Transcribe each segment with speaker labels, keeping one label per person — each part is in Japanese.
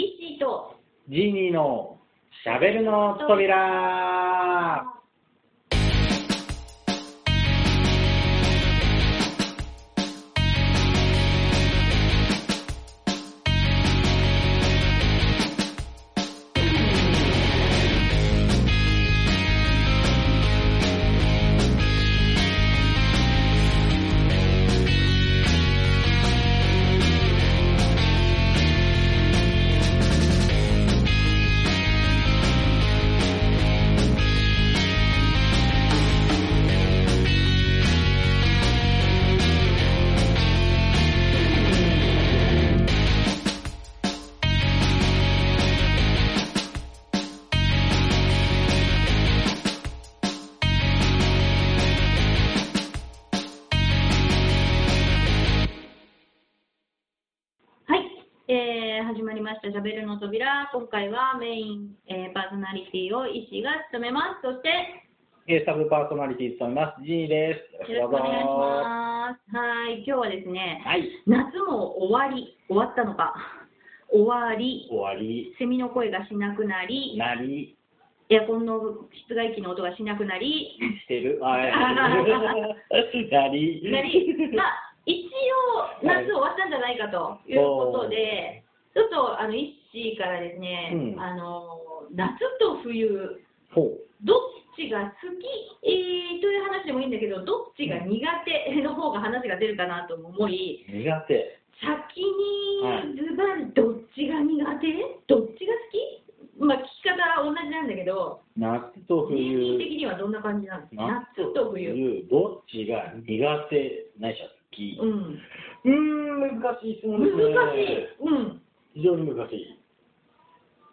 Speaker 1: イッシーと。
Speaker 2: ジーニーのしゃべるの扉。
Speaker 1: えー、始まりましたしゃべるの扉。今回はメイン、えーパーソナリティをイッシーが務めます。そして
Speaker 2: えーサブパーソナリティ務めます、ジーです。
Speaker 1: よろしくお願いします。はい今日はですね
Speaker 2: はい、
Speaker 1: 夏も終わり。終わったのか。終わり。
Speaker 2: 終わり、
Speaker 1: セミの声がしなくなり。
Speaker 2: なり、
Speaker 1: エアコンの室外機の音がしなくなり。
Speaker 2: してる、あー なり、
Speaker 1: なり、まあ、一応、夏終わったんじゃないかということで、ちょっとあのイッシーからですね、
Speaker 2: うん。
Speaker 1: あの夏と冬、
Speaker 2: ほう。
Speaker 1: どっちが好き、えーという話でもいいんだけど、どっちが苦手の方が話が出るかなと思い、
Speaker 2: 苦手。
Speaker 1: 先
Speaker 2: はい
Speaker 1: にズバリどっちが苦手？どっちが好き？まあ、聞き方は同じなんだけど、
Speaker 2: 夏と
Speaker 1: 人間
Speaker 2: 冬、
Speaker 1: 的にはどんな感じなんですか夏と冬。
Speaker 2: 冬、どっちが苦手？ないしは好き。
Speaker 1: うん、
Speaker 2: うーん、難しい質問ですね。
Speaker 1: 難しい。うん
Speaker 2: 非常に難しい。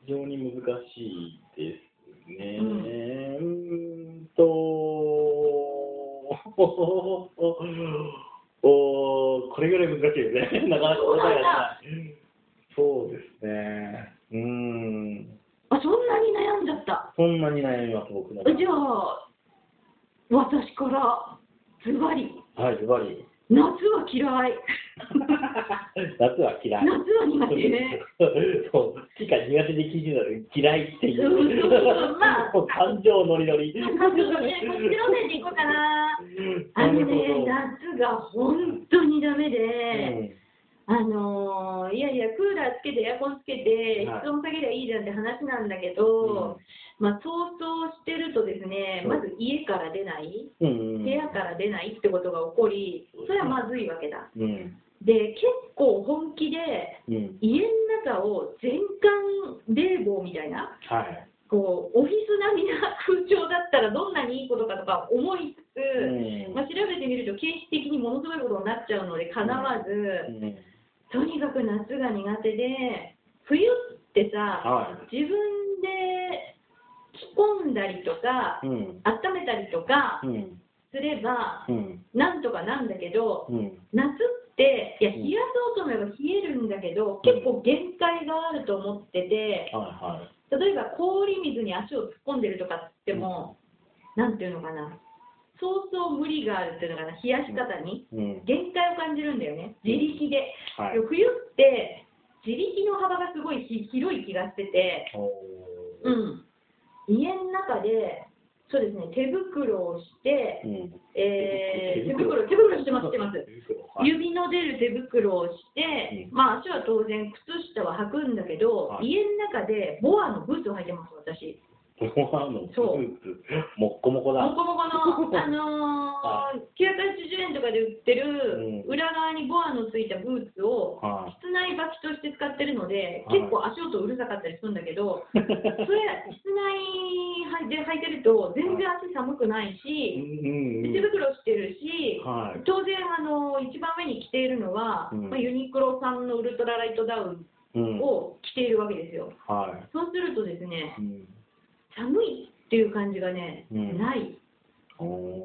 Speaker 2: 非常に難しいですね。う
Speaker 1: うん
Speaker 2: ーんと、おこれぐらい難しいですね。なかなか答えが出ない。そうですね。うーん。
Speaker 1: あそんなに悩んじゃった。
Speaker 2: そんなに悩みます、僕の。
Speaker 1: じゃあ、私からズバリ、
Speaker 2: はい、ズバリ。
Speaker 1: 夏は嫌い。
Speaker 2: 夏は嫌い。
Speaker 1: 夏は苦手ね。
Speaker 2: そう、好きか苦手で聞いてたら嫌いってい
Speaker 1: うんそうそう
Speaker 2: う。
Speaker 1: まあ
Speaker 2: 感情ノリノリ。
Speaker 1: ちょっとね、こっちの線でいこうかな。あのね、夏が本当にダメで、あのーいやいや、クーラーつけて、エアコンつけて、
Speaker 2: はい。
Speaker 1: 室温下げりゃいいじゃんって話なんだけど、まあ、想像してるとですね、
Speaker 2: う。ん
Speaker 1: まず家から出ない、
Speaker 2: うん、うん、
Speaker 1: 部屋から出ないってことが起こり、それはまずいわけだ。
Speaker 2: うん、
Speaker 1: で、結構本気で、
Speaker 2: うん、
Speaker 1: 家の中を全館冷房みたいな、
Speaker 2: はい。
Speaker 1: こうオフィス並みな空調だったらどんなにいいことかとか思いつつ、
Speaker 2: うん。
Speaker 1: まあ、調べてみると形式的にものすごいことになっちゃうのでかなわず、
Speaker 2: うん
Speaker 1: とにかく夏が苦手で冬ってさ、
Speaker 2: は
Speaker 1: 自分で着込んだりとか、
Speaker 2: うん、
Speaker 1: 温めたりとか
Speaker 2: うん、
Speaker 1: すれば、
Speaker 2: うん、
Speaker 1: なんとかなんだけど、
Speaker 2: うん、
Speaker 1: 夏っていや
Speaker 2: うん。
Speaker 1: 冷やそうと思えば冷えるんだけど、結構限界があると思ってて、
Speaker 2: は
Speaker 1: 例えば氷水に足を突っ込んでるとかっても、なんていうのかな、そうそう無理があるっていうのかな、冷やし方に、限界を感じるんだよね、自力で。
Speaker 2: はい。
Speaker 1: 冬って、自力の幅がすごいひ広い気がしてて、うん、家の中で、そうですね、手袋をして、
Speaker 2: うん、
Speaker 1: えー手
Speaker 2: 手袋
Speaker 1: 袋、手袋してます、してます。
Speaker 2: はい。
Speaker 1: 指の出る手袋をして、
Speaker 2: うん。
Speaker 1: まあ足は当然靴下は履くんだけど、
Speaker 2: はい。
Speaker 1: 家の中でボアのブーツを履いてます、私。
Speaker 2: もっこもこだ。
Speaker 1: モコモコの、あの
Speaker 2: は
Speaker 1: ー、980円とかで売ってる、
Speaker 2: うん
Speaker 1: 裏側にボアのついたブーツを、
Speaker 2: は
Speaker 1: 室内履きとして使ってるので、
Speaker 2: はい
Speaker 1: 結構足音うるさかったりするんだけど、
Speaker 2: い。
Speaker 1: それ、室内で履いてると、全然足寒くないし、
Speaker 2: うん
Speaker 1: 手袋してるし、
Speaker 2: はい。
Speaker 1: 当然、あの一番上に着ているのは、
Speaker 2: うん
Speaker 1: まあ、ユニクロさんのウルトラライトダウ
Speaker 2: うん
Speaker 1: ンを着ているわけですよ。
Speaker 2: は
Speaker 1: そうするとですね
Speaker 2: い。、うん
Speaker 1: 寒いっていう感じがね、
Speaker 2: うん
Speaker 1: ない。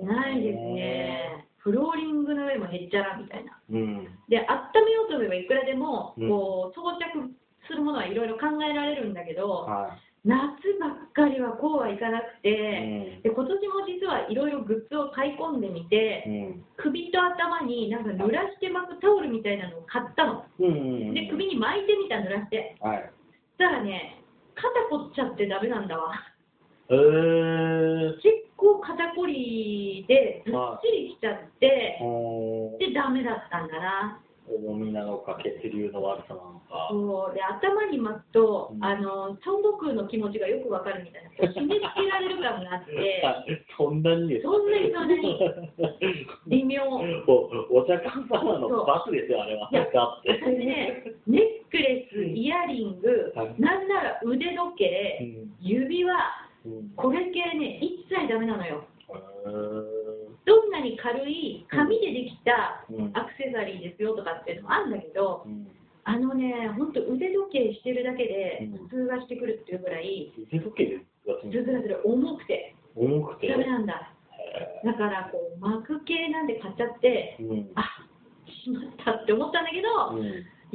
Speaker 1: ないですね。フローリングの上もへっちゃらみたいな。
Speaker 2: うん。
Speaker 1: で、温めようと思えばいくらでも、
Speaker 2: うん
Speaker 1: こう、装着するものはいろいろ考えられるんだけど、
Speaker 2: は
Speaker 1: 夏ばっかりはこうはいかなく
Speaker 2: い。
Speaker 1: て、で今年も実はいろいろグッズを買い込んでみて、
Speaker 2: うん。
Speaker 1: 首と頭になんか濡らして巻くタオルみたいなのを買ったの。
Speaker 2: うん。うん。
Speaker 1: で、首に巻いてみた、濡らして。
Speaker 2: はい。
Speaker 1: したらね、肩凝っちゃってダメなんだわ。
Speaker 2: えー、
Speaker 1: 結構肩こりでずっしりきちゃって、
Speaker 2: おー。
Speaker 1: で、ダメだったんだな。
Speaker 2: 重みなのか血流の悪さなのか。
Speaker 1: そう。で頭に巻くと、
Speaker 2: うん。
Speaker 1: あの孫悟空の気持ちがよくわかるみたいな、締め付けられる感があって、
Speaker 2: そんなにですか？
Speaker 1: そんなにそんなに。微妙。
Speaker 2: おお茶缶様のバスですよ、あれは。
Speaker 1: それでね、ネックレス、イヤリング
Speaker 2: はい、
Speaker 1: なんなら腕時
Speaker 2: う
Speaker 1: 計、
Speaker 2: ん。
Speaker 1: 指輪、
Speaker 2: うん
Speaker 1: これ系ね、一切ダメなのよ。どんなに軽い紙でできた
Speaker 2: うん
Speaker 1: アクセサリーですよとかっていうのもあるんだけど、
Speaker 2: うん
Speaker 1: あのね、本当腕時計してるだけで
Speaker 2: うん
Speaker 1: 通がしてくるっていうぐらい、
Speaker 2: 腕時計ですか？
Speaker 1: ズルズルズル重くて
Speaker 2: 重くて？
Speaker 1: ダメなんだ。
Speaker 2: へ
Speaker 1: だからこう巻く系なんで買っちゃって、
Speaker 2: ーうん
Speaker 1: あしまったって思ったんだけど、
Speaker 2: うん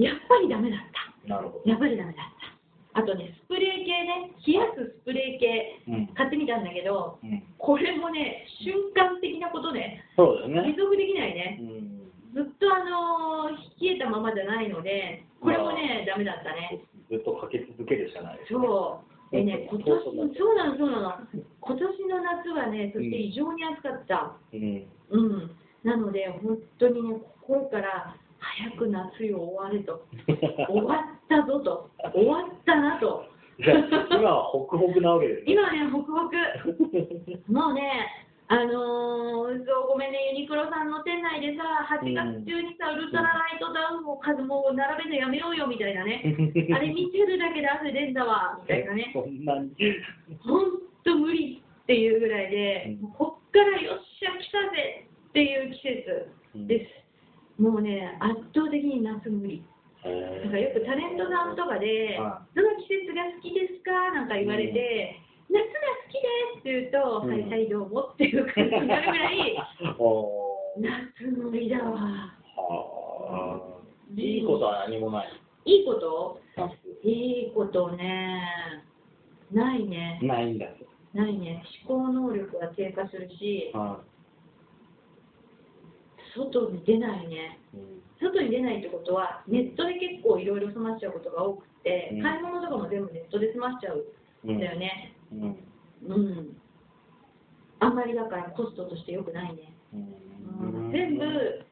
Speaker 1: やっぱりダメだった。
Speaker 2: なるほど。
Speaker 1: やっぱりダメだった。あとね、スプレー系ね、冷やすスプレー系
Speaker 2: うん
Speaker 1: 買ってみたんだけど、
Speaker 2: うん
Speaker 1: これもね、瞬間的なことで、
Speaker 2: そうだよね。
Speaker 1: 持続できないね。
Speaker 2: うん
Speaker 1: ずっとあの冷えたままじゃないので、これもね、ダメだったね。
Speaker 2: ずっとかけ続けるしかないですね。
Speaker 1: そう。でね、今年、そうなの、そうなの。今年の夏はね、そして異常に暑かった。
Speaker 2: うん。
Speaker 1: うん。なので、本当にね、心から早く夏よ終われと。終わったぞと。終わったなと。
Speaker 2: 今はホクホクなわけですね。
Speaker 1: 今ね、ホクホク。もうね、あのーそうごめんね、ユニクロさんの店内でさ、8月中にさ、ウルトラライトダウンを数もう並べるのやめようよみたいなね、あれ見てるだけで汗出んだわみたいなね、
Speaker 2: そんなに。
Speaker 1: ほんと無理っていうぐらいでこっからよっしゃ、来たぜっていう季節です。もうね、圧倒的に夏無理。なんかよくタレントさんとかで
Speaker 2: は、
Speaker 1: どの季節が好きですかなんか言われて、夏が好きですって言うと、
Speaker 2: うん
Speaker 1: はいはいどうもっていう感じになるぐらい、夏無理だわ。
Speaker 2: はあ。いいことは何もない。
Speaker 1: いいこと？
Speaker 2: 夏
Speaker 1: いいことね、ないね。
Speaker 2: ないんだ。
Speaker 1: ないね。思考能力が低下するし、
Speaker 2: は
Speaker 1: 外に出ないね。
Speaker 2: い。うん
Speaker 1: 外に出ないってことは、ネットで結構いろいろ済ましちゃうことが多くて、
Speaker 2: うん
Speaker 1: 買い物とかも全部ネットで済ましちゃうんだよね。
Speaker 2: うん。
Speaker 1: うん。あんまりだからコストとして良くないね。
Speaker 2: うん
Speaker 1: 全部、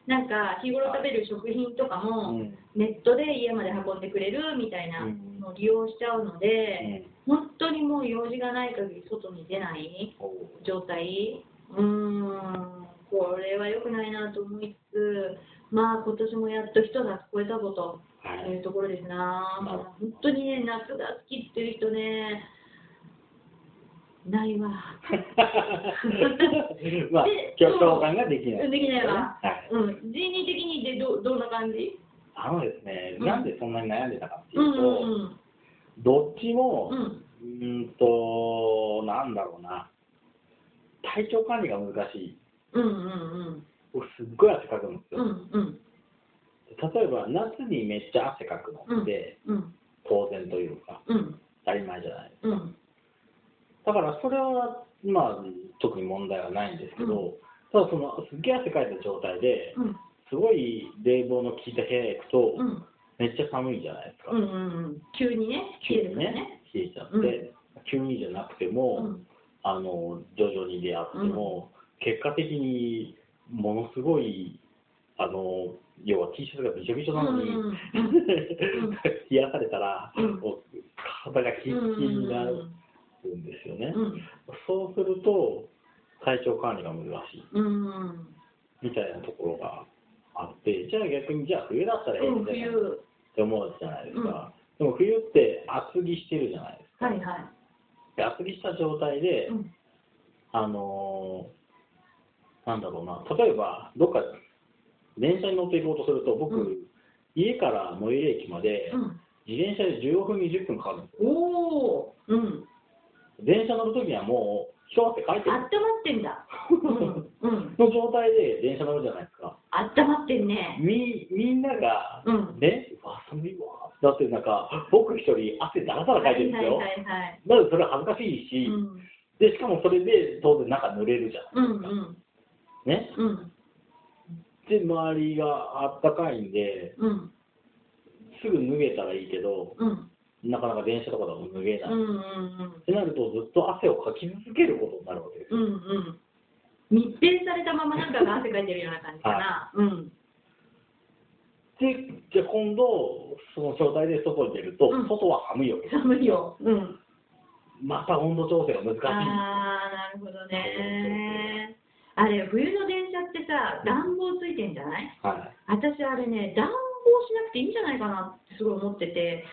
Speaker 1: なんか日頃食べる食品とか
Speaker 2: う
Speaker 1: も、
Speaker 2: ん
Speaker 1: ネットで家まで運んでくれるみたいなのを利用しちゃうので、本当にもう用事がない限り外に出ない状態。うーん、これは良くないなと思いつつ、まあ今年もやっと一夏超えたぞと。
Speaker 2: はい
Speaker 1: いうところですな、
Speaker 2: なるほど
Speaker 1: 本当にね、夏が好きっていう人ね、ないわ。
Speaker 2: まあ
Speaker 1: で、
Speaker 2: 共共感ができない。
Speaker 1: できないわ。
Speaker 2: はい。
Speaker 1: うん、人為的にでどどんな感じ？
Speaker 2: あのですね、
Speaker 1: うん
Speaker 2: なんでそんなに悩んでたかっていう
Speaker 1: うんう
Speaker 2: と、
Speaker 1: ん
Speaker 2: どっちも、
Speaker 1: うん。うん
Speaker 2: と、なんだろうな、体調管理が難しい。
Speaker 1: うんうん
Speaker 2: 僕、すっごい汗かくんです
Speaker 1: うん。
Speaker 2: よ。
Speaker 1: うんうん。
Speaker 2: 例えば、夏にめっちゃ汗かくのって、
Speaker 1: うん
Speaker 2: 当然というか、
Speaker 1: うん
Speaker 2: 当たり前じゃない。
Speaker 1: うん。
Speaker 2: だから、それは、まあ、特に問題はないんですけど、ただ、その、すっげえ汗かいた状態で、
Speaker 1: うん。
Speaker 2: すごい冷房の効いた部屋へ行くと、
Speaker 1: うん。
Speaker 2: めっちゃ寒いじゃないですか。
Speaker 1: うんうん急にね、
Speaker 2: 急にね、冷えちゃって、
Speaker 1: うん。
Speaker 2: 急にじゃなくても、
Speaker 1: うん。
Speaker 2: あの徐々にであっても、結果的にものすごいあの要は T シャツがびちょびちょなのに、
Speaker 1: うんうんうん。
Speaker 2: 冷やされたら、
Speaker 1: うん。
Speaker 2: 体がキンキンになるんですよね、そうすると体調管理が難しい。
Speaker 1: うんうん。
Speaker 2: みたいなところがあってじゃあ逆にじゃあ冬だったらええ
Speaker 1: うんん
Speaker 2: じゃないっ
Speaker 1: 冬
Speaker 2: て思うじゃないですか、でも冬って厚着してるじゃないですか、
Speaker 1: はいはい。
Speaker 2: で厚着した状態で、
Speaker 1: うん。
Speaker 2: あのーなんだろうな、例えば、どっか電車に乗っていこうとすると、僕、
Speaker 1: うん。
Speaker 2: 家から最寄り駅まで、
Speaker 1: うん。
Speaker 2: 自転車で15分、20分かかるんですよ。
Speaker 1: おおうん。
Speaker 2: 電車乗るときにはもう、一汗かいてる。
Speaker 1: あったまってんだ。うん。うん。
Speaker 2: の状態で電車乗るじゃないですか。
Speaker 1: あったまってんね。
Speaker 2: みみんなが、
Speaker 1: うん。
Speaker 2: ね、うわ、寒いわ。だってなんか、僕一人汗だらだらかいてるんですよ。
Speaker 1: はいはいはい
Speaker 2: まずそれは恥ずかしいし、
Speaker 1: うん。
Speaker 2: で、しかもそれで当然中濡れるじゃ
Speaker 1: うん
Speaker 2: ないですか。
Speaker 1: うん
Speaker 2: ね。
Speaker 1: うん
Speaker 2: で、周りがあったかいんで、
Speaker 1: うん
Speaker 2: すぐ脱げたらいいけど、
Speaker 1: うん
Speaker 2: なかなか電車とかでも脱げない。
Speaker 1: うんうん
Speaker 2: ってなると、ずっと汗をかき続けることになるわけです
Speaker 1: うん。う
Speaker 2: よ。
Speaker 1: んうん。密閉されたままなんかが汗かいてるような感じかな。うん。
Speaker 2: で、じゃあ今度、その状態で外に出ると、
Speaker 1: うん
Speaker 2: 外は寒いわけです。
Speaker 1: 寒いよ。うん。
Speaker 2: また温度調整が難しい。
Speaker 1: ああ、なるほどね。あれ、冬の電車ってさ、暖房ついてんじゃない？
Speaker 2: はい。
Speaker 1: 私、あれね、暖房しなくていいんじゃないかなってすごい思ってて、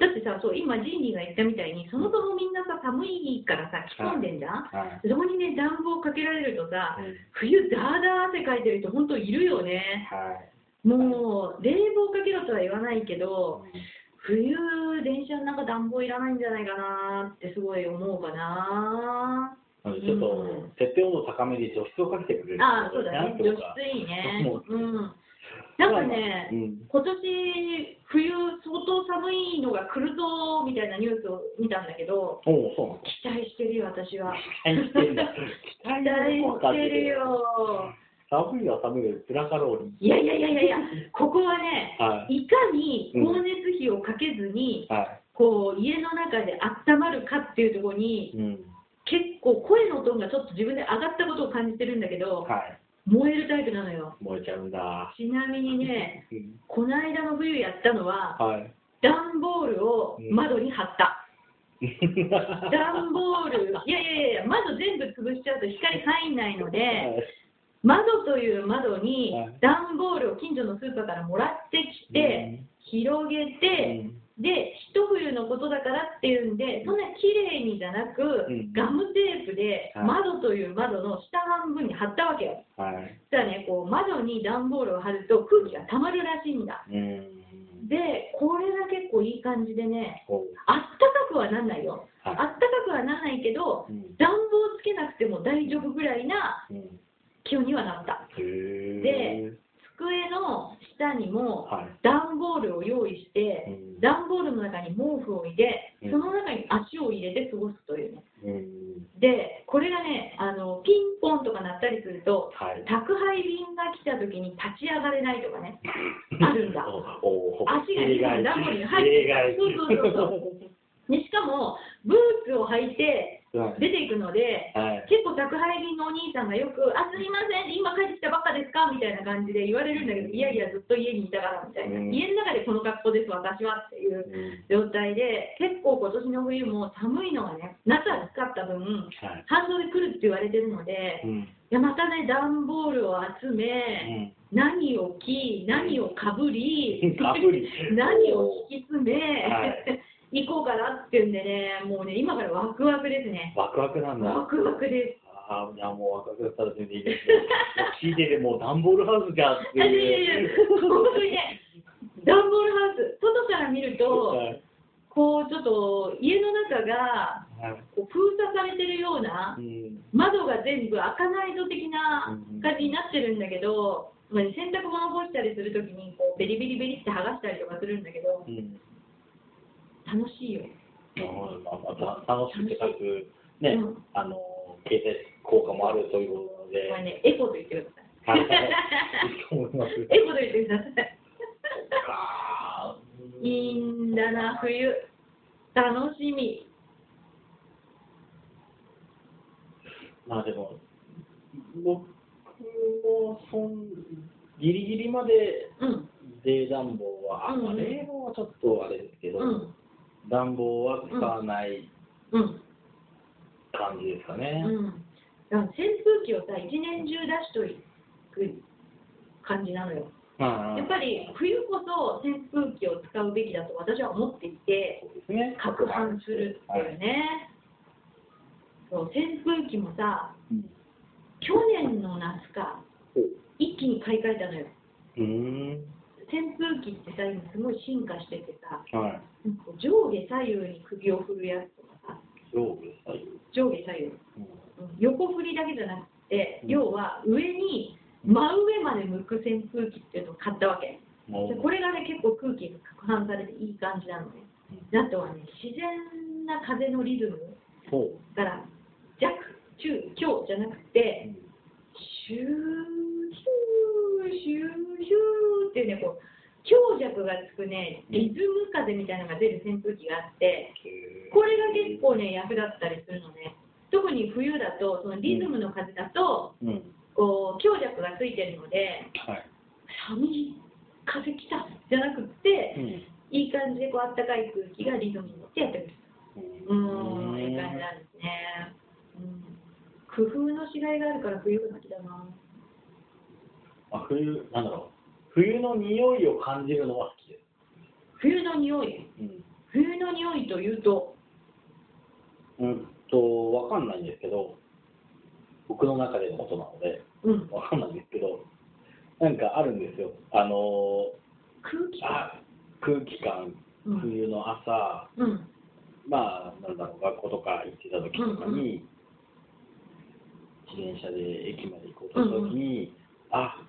Speaker 1: だってさ、そう今、ジーニーが言ったみたいに、そもそもみんなさ、寒いからさ、着込んでんじゃん、
Speaker 2: はい。
Speaker 1: そこにね、暖房かけられるとさ、
Speaker 2: うん
Speaker 1: 冬、だーだー汗かいてる人、本当いるよね。
Speaker 2: はい。
Speaker 1: もう、冷房かけろとは言わないけど、冬、電車の中暖房いらないんじゃないかなってすごい思うかな。
Speaker 2: ちょっと、
Speaker 1: うん
Speaker 2: 設定温度高めで除湿をかけてくれる
Speaker 1: ああ、そうだね。除湿いいね
Speaker 2: もう。
Speaker 1: うん。なんかね、
Speaker 2: うん。
Speaker 1: 今年、冬、相当寒いのが来るぞみたいなニュースを見たんだけど、期待してるよ、私は。
Speaker 2: 期待してるんだ。期
Speaker 1: 期待してるよ。
Speaker 2: 寒いは寒いで、プラカローリ
Speaker 1: いやいやいやいやいや、ここはね、
Speaker 2: い。
Speaker 1: いかに光熱費をかけずに、
Speaker 2: は
Speaker 1: こう家の中で温まるかっていうところに
Speaker 2: い。うん。
Speaker 1: 結構声のトーンがちょっと自分で上がったことを感じてるんだけど
Speaker 2: はい。
Speaker 1: 燃えるタイプなのよ。
Speaker 2: 燃えちゃうんだ。
Speaker 1: ちなみにね
Speaker 2: うん。
Speaker 1: この間の冬やったのは
Speaker 2: はい。
Speaker 1: 段ボールを窓に貼った。段ボールいやいやいや窓全部潰しちゃうと光入んないので窓という窓に
Speaker 2: はい。
Speaker 1: 段ボールを近所のスーパーからもらってきて広げてで一冬のことだからっていうんでそんな綺麗にじゃなく、
Speaker 2: うん。
Speaker 1: ガムテープで
Speaker 2: はい。
Speaker 1: 窓という窓の下半分に貼ったわけよ。
Speaker 2: はい。
Speaker 1: そしたらねこう窓に段ボールを貼ると空気がたまるらしいんだ。
Speaker 2: うん。
Speaker 1: でこれが結構いい感じでねあったかくはなんないよ。
Speaker 2: はい。
Speaker 1: あったかくはならないけど
Speaker 2: うん。
Speaker 1: 暖房つけなくても大丈夫ぐらいな
Speaker 2: うん。
Speaker 1: 気温にはなった。で机の下にも
Speaker 2: はい。
Speaker 1: 段ボールを用意して、ルの中に毛布を入れ、
Speaker 2: うん
Speaker 1: その中に足を入れて過ごすというね。
Speaker 2: うん。
Speaker 1: で、これがね、あのピンポンとか鳴ったりすると、
Speaker 2: はい。
Speaker 1: 宅配便が来た時に立ち上がれないとかね、あるんだ。足が2本段ボールに入ってるそうそうそうそうでしかも、ブーツを履いて
Speaker 2: はい。
Speaker 1: 出ていくので、
Speaker 2: はい。
Speaker 1: 結構宅配便のお兄さんがよく、あ、すみません、今帰ってきたばっかですかみたいな感じで言われるんだけど、いやいや、ずっと家にいたからみたいな、
Speaker 2: うん
Speaker 1: 家の中でこの格好です、私はっていう
Speaker 2: うん
Speaker 1: 状態で、結構今年の冬も寒いのがね、夏は暑かった分、
Speaker 2: はい。
Speaker 1: 反動で来るって言われてるので、い
Speaker 2: うん。
Speaker 1: やまたね、段ボールを集
Speaker 2: う
Speaker 1: め、
Speaker 2: ん。
Speaker 1: 何を着、何をかぶり、何を敷き詰め、
Speaker 2: はい
Speaker 1: 行こうかなっていうんでね、もうね、今からワクワクですね。
Speaker 2: ワクワクなんだ。
Speaker 1: ワクワクです。
Speaker 2: ああ、いやもうワクワクだったら全然いいですよ。聞いててもう段ボールハウスじゃんって
Speaker 1: あいやいやいや、本当にね、段ボールハウス、外から見ると、
Speaker 2: はい
Speaker 1: こうちょっと家の中が
Speaker 2: はい
Speaker 1: こう封鎖されてるような
Speaker 2: う、ん
Speaker 1: 窓が全部開かないと的な
Speaker 2: うん
Speaker 1: 感じになってるんだけど、まあ洗濯物干したりするときにこうベリベリベリって剥がしたりとかするんだけど、
Speaker 2: うん
Speaker 1: 楽しいよ。
Speaker 2: まあまあた楽しくてかつ、ね、
Speaker 1: うん
Speaker 2: あの、経済効果もあるということで、
Speaker 1: これね、エコと言ってください。
Speaker 2: はい。
Speaker 1: エコと言ってください。
Speaker 2: か
Speaker 1: いいんだな、冬。楽しみ。
Speaker 2: まあでも、僕もそんギリギリまで
Speaker 1: うん。
Speaker 2: 冷暖房は、あ
Speaker 1: うんうん
Speaker 2: 冷房はちょっとあれですけど、
Speaker 1: うん。
Speaker 2: 暖房は使わない
Speaker 1: うん。
Speaker 2: 感じですかね。
Speaker 1: うん。だから扇風機をさ、一年中出しといく感じなのよ。
Speaker 2: まあ、
Speaker 1: やっぱり冬こそ扇風機を使うべきだと私は思っていて、
Speaker 2: ね。
Speaker 1: 攪拌するっていうね。そう扇風機もさ、
Speaker 2: うん
Speaker 1: 去年の夏か、一気に買い替えたのよ。扇風機ってさ、今すごい進化しててさ、
Speaker 2: はい。
Speaker 1: 上下左右に首を振るやつとかさ、
Speaker 2: 上下左右。
Speaker 1: 上下左右。
Speaker 2: うん
Speaker 1: うん横振りだけじゃなくて、
Speaker 2: うん
Speaker 1: 要は上に真上まで向く扇風機っていうのを買ったわけ。
Speaker 2: も
Speaker 1: でこれがね、結構空気が攪拌されていい感じなのね。であとはね、自然な風のリズム
Speaker 2: ほう。
Speaker 1: から弱、中、強じゃなくて、シュー、シュー、シュー、シューっていうね、こう、強弱がつくね、リズム風みたいなのが出る扇風機があって、これが結構ね、役立ったりするのね。特に冬だと、そのリズムの風だと、
Speaker 2: うん。
Speaker 1: こう強弱がついてるので、
Speaker 2: はい。
Speaker 1: 寒い風来たじゃなくって、
Speaker 2: うん。
Speaker 1: いい感じでこうあったかい空気がリズムに乗ってやってくる。うーん、いい感じなんですね。うん、工夫の違いがあるから冬が好きだな。
Speaker 2: あ冬、なんだろう。冬の匂いを感じるのは好きです。
Speaker 1: 冬の匂い？
Speaker 2: うん。
Speaker 1: 冬の匂いというと、
Speaker 2: うんと、わかんないんですけど、僕の中でのことなので、
Speaker 1: うん、
Speaker 2: わかんないんですけど、なんかあるんですよ。あの
Speaker 1: 空気
Speaker 2: あ空気感、
Speaker 1: うん
Speaker 2: 冬の朝、
Speaker 1: うん、
Speaker 2: まあ、なんだろう、学校とか行ってた時とかに、自転車で駅まで行こうとした時に、あ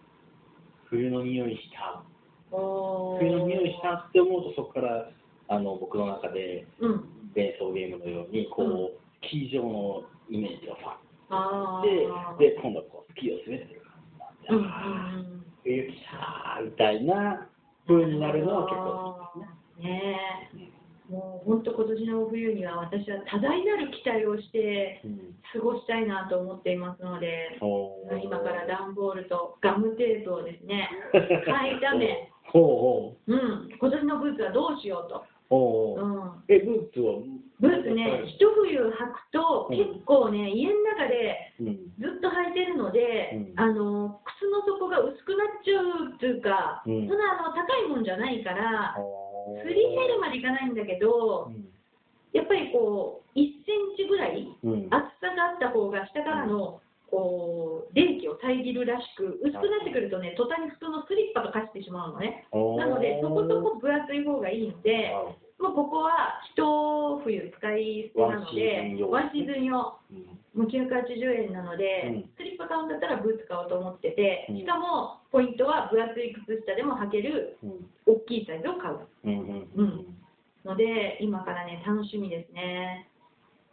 Speaker 2: 冬の匂いした、冬の匂いしたって思うと、そこからあの僕の中で、
Speaker 1: うん、
Speaker 2: 連想ゲームのように、こう、
Speaker 1: うん。
Speaker 2: スキー場のイメージがファ
Speaker 1: あ
Speaker 2: ッ
Speaker 1: ー。
Speaker 2: で、で、今度はこうスキーを滑ってる感じ、あー
Speaker 1: うん
Speaker 2: 冬来たーみたいな風になるのは結構好きですね。
Speaker 1: ねえ、もう本当今年の冬には私は多大なる期待をして
Speaker 2: うん
Speaker 1: 過ごしたいなと思っていますので、
Speaker 2: そう
Speaker 1: 今から段ボールとガムテープをですね、買いだめ、
Speaker 2: ほう
Speaker 1: う。ん、今年のブーツはどうしようと。
Speaker 2: ほうほう。
Speaker 1: うん。
Speaker 2: え、ブーツは？
Speaker 1: ブーツね、一冬履くと
Speaker 2: うん。
Speaker 1: 結構ね、家の中で
Speaker 2: うん。
Speaker 1: ずっと履いてるので、
Speaker 2: うん。
Speaker 1: あの靴の底が薄くなっちゃうっていうか、
Speaker 2: うん。
Speaker 1: そんなあの高いもんじゃないから、
Speaker 2: す
Speaker 1: すり減るまでいかないんだけど、やっぱりこう、1センチぐらい
Speaker 2: うん。
Speaker 1: 厚さがあった方が下からのこう冷気を遮るらしく、薄くなってくるとね、途端に普通のスリッパと化してしまうのね。なので、そこそこ分厚い方がいいので、もうここは一冬使い捨てなので、ワンシーズン用。もう980円なので、
Speaker 2: うん
Speaker 1: スリッパ買うんだったらブーツ買おうと思ってて、
Speaker 2: うん
Speaker 1: しかもポイントは分厚い靴下でも履ける
Speaker 2: うん。
Speaker 1: 大きいサイズを買う
Speaker 2: うん。うん。
Speaker 1: うんので、今からね、楽しみですね。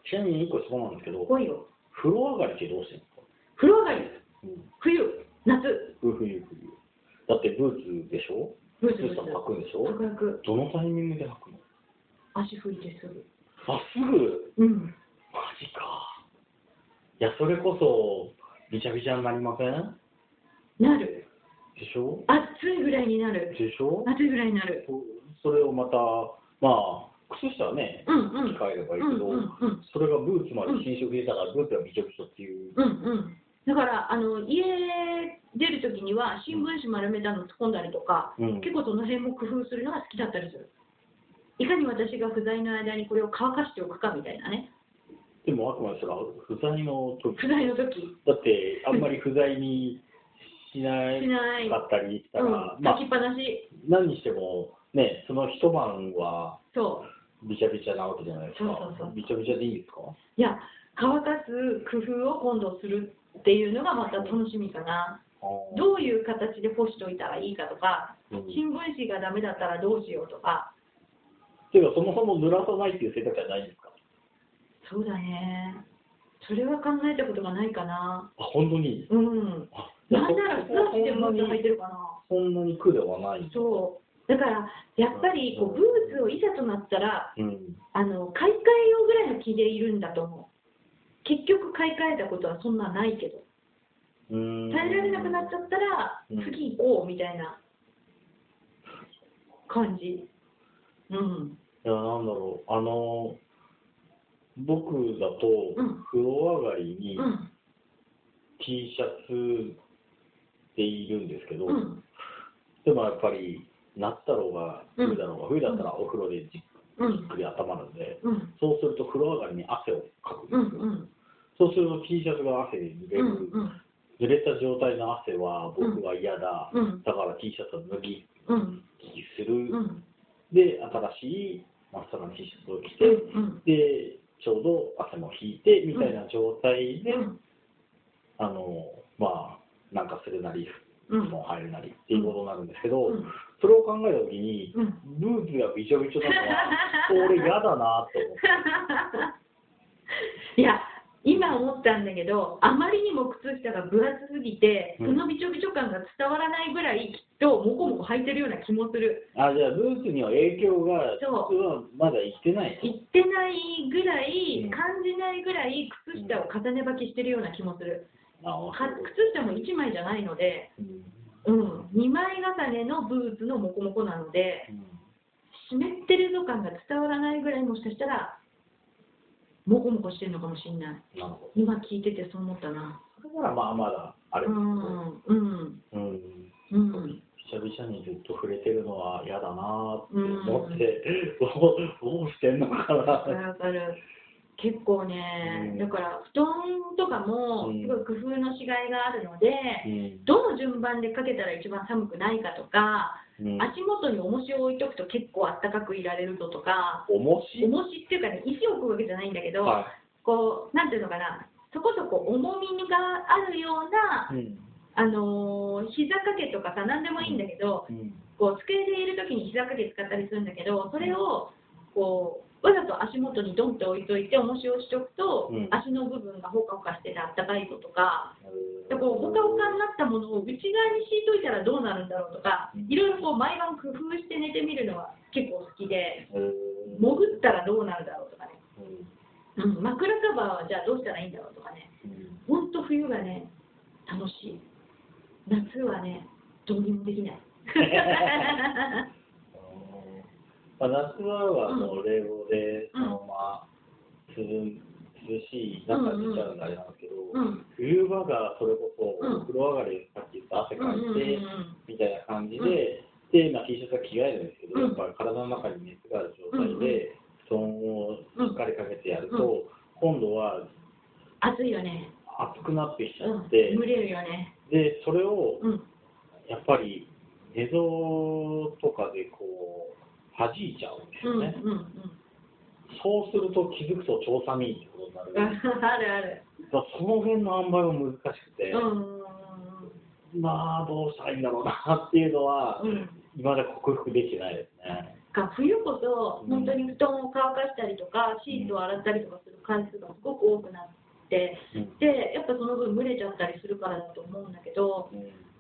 Speaker 2: ちなみに一個質問なんですけど。風呂上がりってどうしてるんですか
Speaker 1: 風呂上がり、
Speaker 2: うん。
Speaker 1: 冬、夏、
Speaker 2: 冬、冬、冬。だってブーツでしょ？
Speaker 1: ブーツ、ブー
Speaker 2: ブーツは履
Speaker 1: ツ。
Speaker 2: くんでしょ？
Speaker 1: 楽々、
Speaker 2: どのタイミングで履くの？
Speaker 1: 足拭いてすぐ。
Speaker 2: あ、すぐ？
Speaker 1: うん。
Speaker 2: マジか。いや、それこそ、びちゃびちゃになりません？
Speaker 1: なる。
Speaker 2: でしょ？
Speaker 1: 暑いぐらいになる。
Speaker 2: でしょ？
Speaker 1: 暑いぐらいになる。
Speaker 2: そそれをまた、まあ、靴下はね、
Speaker 1: うんうん。
Speaker 2: 着替えればいいけど、
Speaker 1: うんうんうん。
Speaker 2: それがブーツまで侵食入れたから、ブーツがびちょびちょっていう。
Speaker 1: うんうん。だから、あの、家出るときには、新聞紙丸めたの突っ込んだりとか、
Speaker 2: うん
Speaker 1: 結構その辺も工夫するのが好きだったりする。いかに私が不在の間にこれを乾かしておくかみたいなね。
Speaker 2: でも、あくまでそれは不在の時
Speaker 1: 不在の時
Speaker 2: だって、あんまり不在にしな
Speaker 1: しない。
Speaker 2: かったりした
Speaker 1: うん
Speaker 2: ら、、まあ
Speaker 1: 書きっ、ぱなし。
Speaker 2: 何にしても、ね、その一晩は
Speaker 1: そう。
Speaker 2: びちゃびちゃなわけじゃないですか。
Speaker 1: そうそうそう
Speaker 2: びちゃびちゃでいいんですか？
Speaker 1: いや、乾かす工夫を今度するっていうのがまた楽しみかな。どういう形で干しておいたらいいかとか、
Speaker 2: うん
Speaker 1: 新聞紙がダメだったらどうしようとか。
Speaker 2: ていうか、そもそも濡らさないっていう選択肢はないんですか？
Speaker 1: そうだね。それは考えたことがないかな。
Speaker 2: あ、本当に？
Speaker 1: うん。
Speaker 2: あ
Speaker 1: なんなら素足でブーツ履いてるかな。
Speaker 2: そんなに苦ではない。
Speaker 1: そう。だから、やっぱりこうブーツをいざとなったら、
Speaker 2: うん。
Speaker 1: あの買い替えようぐらいの気でいるんだと思う。結局買い替えたことはそんなないけど、
Speaker 2: うーん
Speaker 1: 耐えられなくなっちゃったら
Speaker 2: うん、
Speaker 1: 次行こうみたいな感じ。うん。
Speaker 2: いや、なんだろう。あの、僕だと
Speaker 1: うん、
Speaker 2: 風呂上がりに
Speaker 1: うん。
Speaker 2: T シャツでいるんですけど、
Speaker 1: うん。
Speaker 2: でもやっぱり、夏だろうが、
Speaker 1: うん
Speaker 2: 冬だろうが、冬だったらお風呂でじ
Speaker 1: うん
Speaker 2: っくり温まるんで、
Speaker 1: うん。
Speaker 2: そうすると風呂上がりに汗をかく
Speaker 1: うんん。
Speaker 2: ですよ。
Speaker 1: うん。
Speaker 2: そうすると T シャツが汗で濡れ
Speaker 1: う
Speaker 2: る。
Speaker 1: ん。
Speaker 2: 濡れた状態の汗は僕は嫌だ。
Speaker 1: うん。
Speaker 2: だから T シャツを脱ぎ
Speaker 1: うん。
Speaker 2: 着する。
Speaker 1: うん。
Speaker 2: で、新しい真っさらな T シャツを着て、
Speaker 1: うん。
Speaker 2: で、ちょうど汗も引いてみたいな状態で、
Speaker 1: うん。
Speaker 2: あの、まあ、なんかするなり、
Speaker 1: うん。
Speaker 2: ズボン入るなりっていうことになるんですけど、
Speaker 1: うん
Speaker 2: それを考えたときに、
Speaker 1: うん。
Speaker 2: ブーツがびちょびちょなのは、俺嫌だなと思って。
Speaker 1: いや、今思ったんだけど、あまりにも靴下が分厚すぎて、
Speaker 2: うん。
Speaker 1: そのびちょびちょ感が伝わらないぐらい、きっともこもこ履いてるような気もする。
Speaker 2: あ、じゃあ、ブーツには影響が、
Speaker 1: そう。
Speaker 2: 実はまだ生きてない。
Speaker 1: いってないぐらい、
Speaker 2: うん。
Speaker 1: 感じないぐらい、靴下を重ね履きしてるような気もする。
Speaker 2: あ
Speaker 1: か靴下も1枚じゃないので、
Speaker 2: うん。
Speaker 1: うん、2枚重ねのブーツのモコモコなので、
Speaker 2: うん。
Speaker 1: 湿ってるぞ感が伝わらないぐらい、もしかしたら、モコモコしてるのかもしれない。
Speaker 2: な。
Speaker 1: 今聞いててそう思ったな。
Speaker 2: だからまあまだ、あれ
Speaker 1: うん、うん、
Speaker 2: うん。
Speaker 1: うん。
Speaker 2: びちゃびちゃにずっと触れてるのは嫌だなーって
Speaker 1: うん
Speaker 2: 思って、どう どうしてんのかな
Speaker 1: わかるわかる。結構ね、
Speaker 2: うん
Speaker 1: だから布団とかも
Speaker 2: うん
Speaker 1: すごい工夫のしがいがあるので、
Speaker 2: うん
Speaker 1: どの順番でかけたら一番寒くないかとか、
Speaker 2: うん。
Speaker 1: 足元に重しを置いとくと結構あったかくいられるぞとか、
Speaker 2: 重し？
Speaker 1: 重しっていうかね、石を置くわけじゃないんだけど、
Speaker 2: は
Speaker 1: こう、なんていうのかな、そこそこ重みがあるような、
Speaker 2: い。うん。
Speaker 1: あのー膝掛けとかさ、なんでもいいんだけど、
Speaker 2: うん。
Speaker 1: こう机でいるときに膝掛け使ったりするんだけど、それをこうわざと足元にドンって置いといて、重しをしとくと、
Speaker 2: うん。
Speaker 1: 足の部分がほかほかしててあったかいぞとか、でこうほかほかになったものを内側に敷いといたらどうなるんだろうとか
Speaker 2: うん、
Speaker 1: いろいろこう毎晩工夫して寝てみるのは結構好きで、
Speaker 2: うん
Speaker 1: 潜ったらどうなるだろうとかね、
Speaker 2: うん。
Speaker 1: うん、枕カバーはじゃあどうしたらいいんだろうとかね、
Speaker 2: うん。
Speaker 1: ほんと冬がね、楽しい。夏はね、どうにもできない。
Speaker 2: まあ、夏はもう冷房でそのまま涼涼しい中にいちゃうのあれなんですけど、
Speaker 1: うん。
Speaker 2: 冬場がそれこそ
Speaker 1: うん。
Speaker 2: お風呂上がりさっき言った汗かい
Speaker 1: うんうん
Speaker 2: てみたいな感じで、で、まあ、T シャツは着替えるんですけど、
Speaker 1: うん。
Speaker 2: やっぱり体の中に熱がある状態で布団をしっかりかけてやると、
Speaker 1: う
Speaker 2: 今度は
Speaker 1: 暑いよね。
Speaker 2: 暑くなってきちゃ
Speaker 1: うん。
Speaker 2: って、
Speaker 1: 蒸れるよね。
Speaker 2: でそれを
Speaker 1: うん。
Speaker 2: やっぱり寝相とかでこう弾いちゃうんです
Speaker 1: うんうん
Speaker 2: よね、
Speaker 1: うん。
Speaker 2: そうすると気づくと超寒いってことになる、
Speaker 1: あるある。
Speaker 2: らその辺の塩梅は難しくて、
Speaker 1: うん。
Speaker 2: まあどうしたらいいんだろうなっていうのは、
Speaker 1: うん。
Speaker 2: 未だ克服できてないですね。
Speaker 1: か冬こそ
Speaker 2: うん
Speaker 1: 本当に布団を乾かしたりとかシートを洗ったりとかする回数がすごく多くなって
Speaker 2: うん
Speaker 1: でやっぱその分蒸れちゃったりするからだと思うんだけど
Speaker 2: う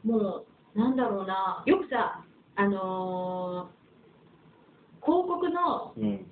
Speaker 2: ん
Speaker 1: もうなんだろうなよくさあのー広告の
Speaker 2: うん。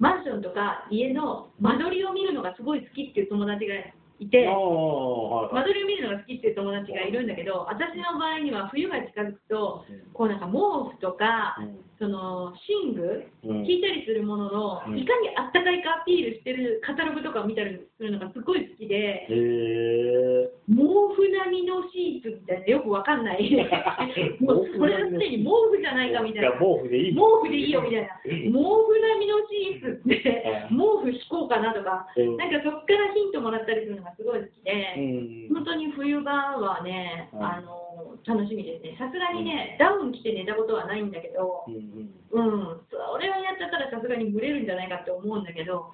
Speaker 1: マンションとか家の間取りを見るのがすごい好きっていう友達がいて間取りを見るのが好きっていう友達がいるんだけど私の場合には冬が近づくと
Speaker 2: うん。
Speaker 1: こうなんか毛布とか
Speaker 2: うん。
Speaker 1: その寝具
Speaker 2: うん。
Speaker 1: 聞いたりするものの、
Speaker 2: うん。
Speaker 1: いかにあったかいかアピールしてるカタログとかを見たりするのがすごい好きで、毛布並みのシーツみたいな、よくわかんない、もうそれはすでに毛布じゃないかみたいな、
Speaker 2: や毛布でいい。
Speaker 1: 毛布でいいよみたいな、毛布並みのシーツって、毛布引こうかなとか、
Speaker 2: うん。
Speaker 1: なんかそっからヒントもらったりするのがすごい好き
Speaker 2: う
Speaker 1: で、
Speaker 2: ん。
Speaker 1: 本当に冬場はね、
Speaker 2: うん。
Speaker 1: あの楽しみですね、さすがにね、ダウン着て寝たことはないんだけど。
Speaker 2: うん
Speaker 1: それをやっちゃったらさすがに蒸れるん。じゃないかって思うん。だけど、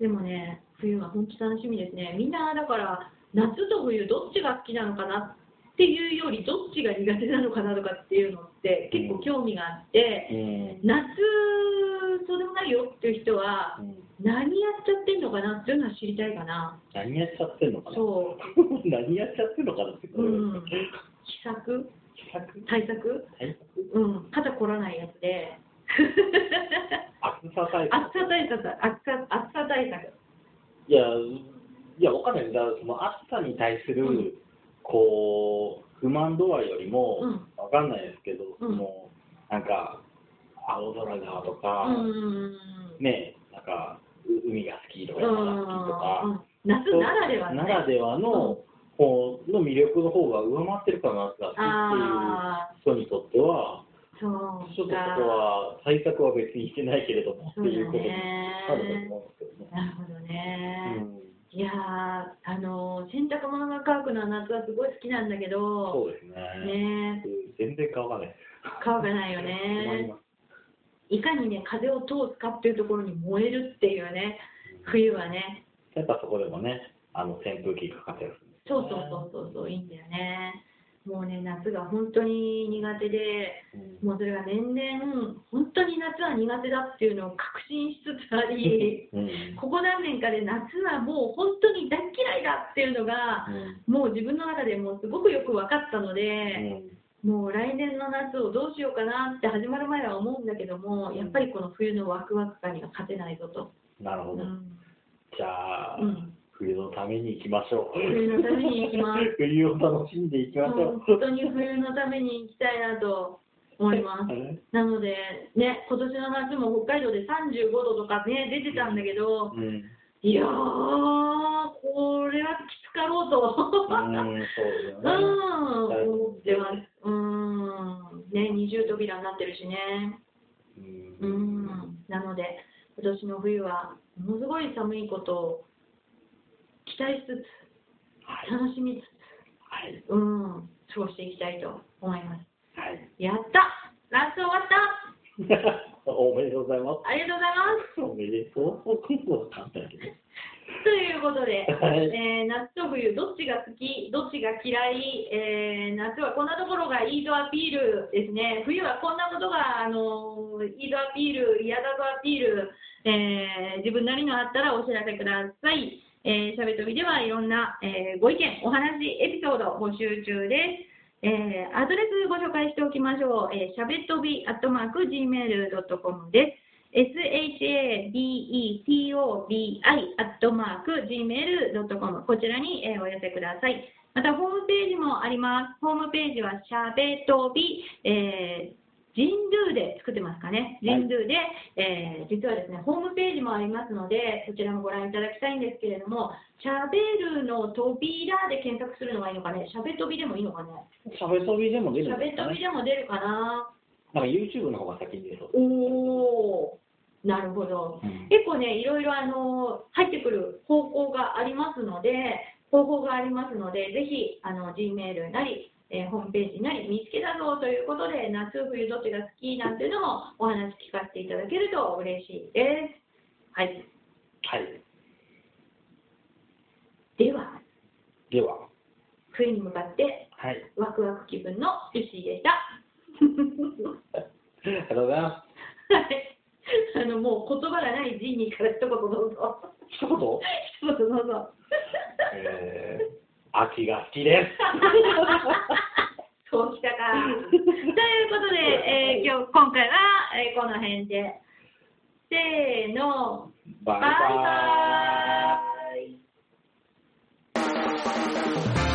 Speaker 1: でもね、冬は本当楽しみですね。みんなだから、夏と冬どっちが好きなのかなっていうより、どっちが苦手なのかなとかっていうのって結構興味があって、
Speaker 2: うん。
Speaker 1: 夏、そうでもないよっていう人は、
Speaker 2: うん。
Speaker 1: 何やっちゃってんのかなっていうのは知りたいかな。
Speaker 2: 何やっちゃってんのかな。
Speaker 1: そ
Speaker 2: 何やっちゃってんのかなって
Speaker 1: うん。秘策
Speaker 2: 企画？
Speaker 1: 対策
Speaker 2: 対策？
Speaker 1: うん、肩凝らないやつで。
Speaker 2: 暑さ対策。
Speaker 1: 暑さ対策、暑さ暑さ対策。
Speaker 2: いや、いや、わかんない。だから、その暑さに対する、
Speaker 1: うん。
Speaker 2: こう、不満度合いよりも、
Speaker 1: うん。
Speaker 2: わかんないですけど、
Speaker 1: うん。
Speaker 2: その、なんか、青空がとか、
Speaker 1: うん。
Speaker 2: ね、なんか、う海が好きとか、
Speaker 1: うん。
Speaker 2: 山が好きとか、
Speaker 1: 夏ならではね。
Speaker 2: ならではの、こうの魅力の方が上回ってるから夏が好き
Speaker 1: あ
Speaker 2: っていう人にとっては、
Speaker 1: あそう
Speaker 2: ちょっとそこ
Speaker 1: か
Speaker 2: は対策は別にしてないけれどもっていうことになると思うんですけどね。
Speaker 1: なるほどね、
Speaker 2: うん
Speaker 1: いやーあのー洗濯物が乾くのは夏はすごい好きなんだけど
Speaker 2: そうですね。
Speaker 1: ね
Speaker 2: 全然乾かない。
Speaker 1: 乾かないよね。いかにね風を通すかっていうところに燃えるっていうね冬はね。
Speaker 2: やっぱそこでもね、あの扇風機かかってるね。
Speaker 1: そうそうそうそういいんだよねもうね、夏が本当に苦手で、
Speaker 2: うん。
Speaker 1: もうそれが年々、本当に夏は苦手だっていうのを確信しつつあり、
Speaker 2: うん。
Speaker 1: ここ何年かで夏はもう本当に大嫌いだっていうのが、もう自分の中でもうすごくよく分かったので、もう来年の夏をどうしようかなって始まる前は思うんだけども、やっぱりこの冬のワクワク感には勝てないぞと。
Speaker 2: なるほど。
Speaker 1: うん。
Speaker 2: じゃあ、
Speaker 1: うん
Speaker 2: 冬のために行きましょう。
Speaker 1: 冬のために行きます。
Speaker 2: 冬を楽しんでいきましょう。
Speaker 1: 本当に冬のために行きたいなと思います。なので、ね、今年の夏も北海道で35度とかね、出てたんだけど、
Speaker 2: うん。
Speaker 1: いやー、これはきつかろうと。
Speaker 2: うん、そうですよ
Speaker 1: う
Speaker 2: ね。
Speaker 1: ん、思ってます。うん、ね、二重扉になってるしね。
Speaker 2: う。
Speaker 1: うんん、なので、今年の冬は、ものすごい寒いことを期待しつ
Speaker 2: はい
Speaker 1: つ、。楽しみつ
Speaker 2: はい。
Speaker 1: つ、うん、過ごしていきたいと思います。
Speaker 2: はい。
Speaker 1: やった夏終わった
Speaker 2: おめでとうございます。
Speaker 1: ありがとうございます
Speaker 2: おめでとう。わかんないけど。
Speaker 1: ということで、
Speaker 2: はい
Speaker 1: えー夏と冬、どっちが好き、どっちが嫌い、えー夏はこんなところがいいぞアピールですね、冬はこんなことが、あのーいいぞアピール、嫌だぞアピール、えー自分なりのあったらお知らせください。えー、しゃべとびではいろんな、えーご意見、お話、エピソード募集中です。えーアドレスご紹介しておきましょう。えーしゃべとびアットマーク Gmail.com です。shabetobi アットマーク gmail.com こちらに、えーお寄せください。またホームページもあります。ホームページはしゃべとび、えージンドゥで作ってますかね。ジンドゥで、えー実はですね、ホームページもありますので、そちらもご覧いただきたいんですけれども、しゃべるの扉で検索するのがいいのかね、しゃべとびでもいいのかね。
Speaker 2: しゃべとびでも出
Speaker 1: しゃ
Speaker 2: るんですかね。
Speaker 1: べとびでも出るかな。
Speaker 2: なんか YouTube の方が先に出そう。
Speaker 1: おー、なるほど。
Speaker 2: うん
Speaker 1: 結構ね、いろいろあの入ってくる方法がありますので、方法がありますので、ぜひあの Gmail なり、えーホームページなり見つけたぞということで、夏、冬どっちが好きなんていうのもお話聞かせていただけると嬉しいです。はい。
Speaker 2: はい。
Speaker 1: では、
Speaker 2: では、
Speaker 1: 冬に向かって
Speaker 2: はい。
Speaker 1: ワクワク気分の石井でした。
Speaker 2: ありがとうございま
Speaker 1: はい。あの、もう言葉がないジーニーから一言どうぞ。
Speaker 2: す。一言？
Speaker 1: 一言どうぞ。
Speaker 2: えー、秋が好きです。
Speaker 1: そうきたか。ということで、えー、今日今回は、えー、この辺で。せーの。
Speaker 2: バイ
Speaker 1: バイ。バイ
Speaker 2: バ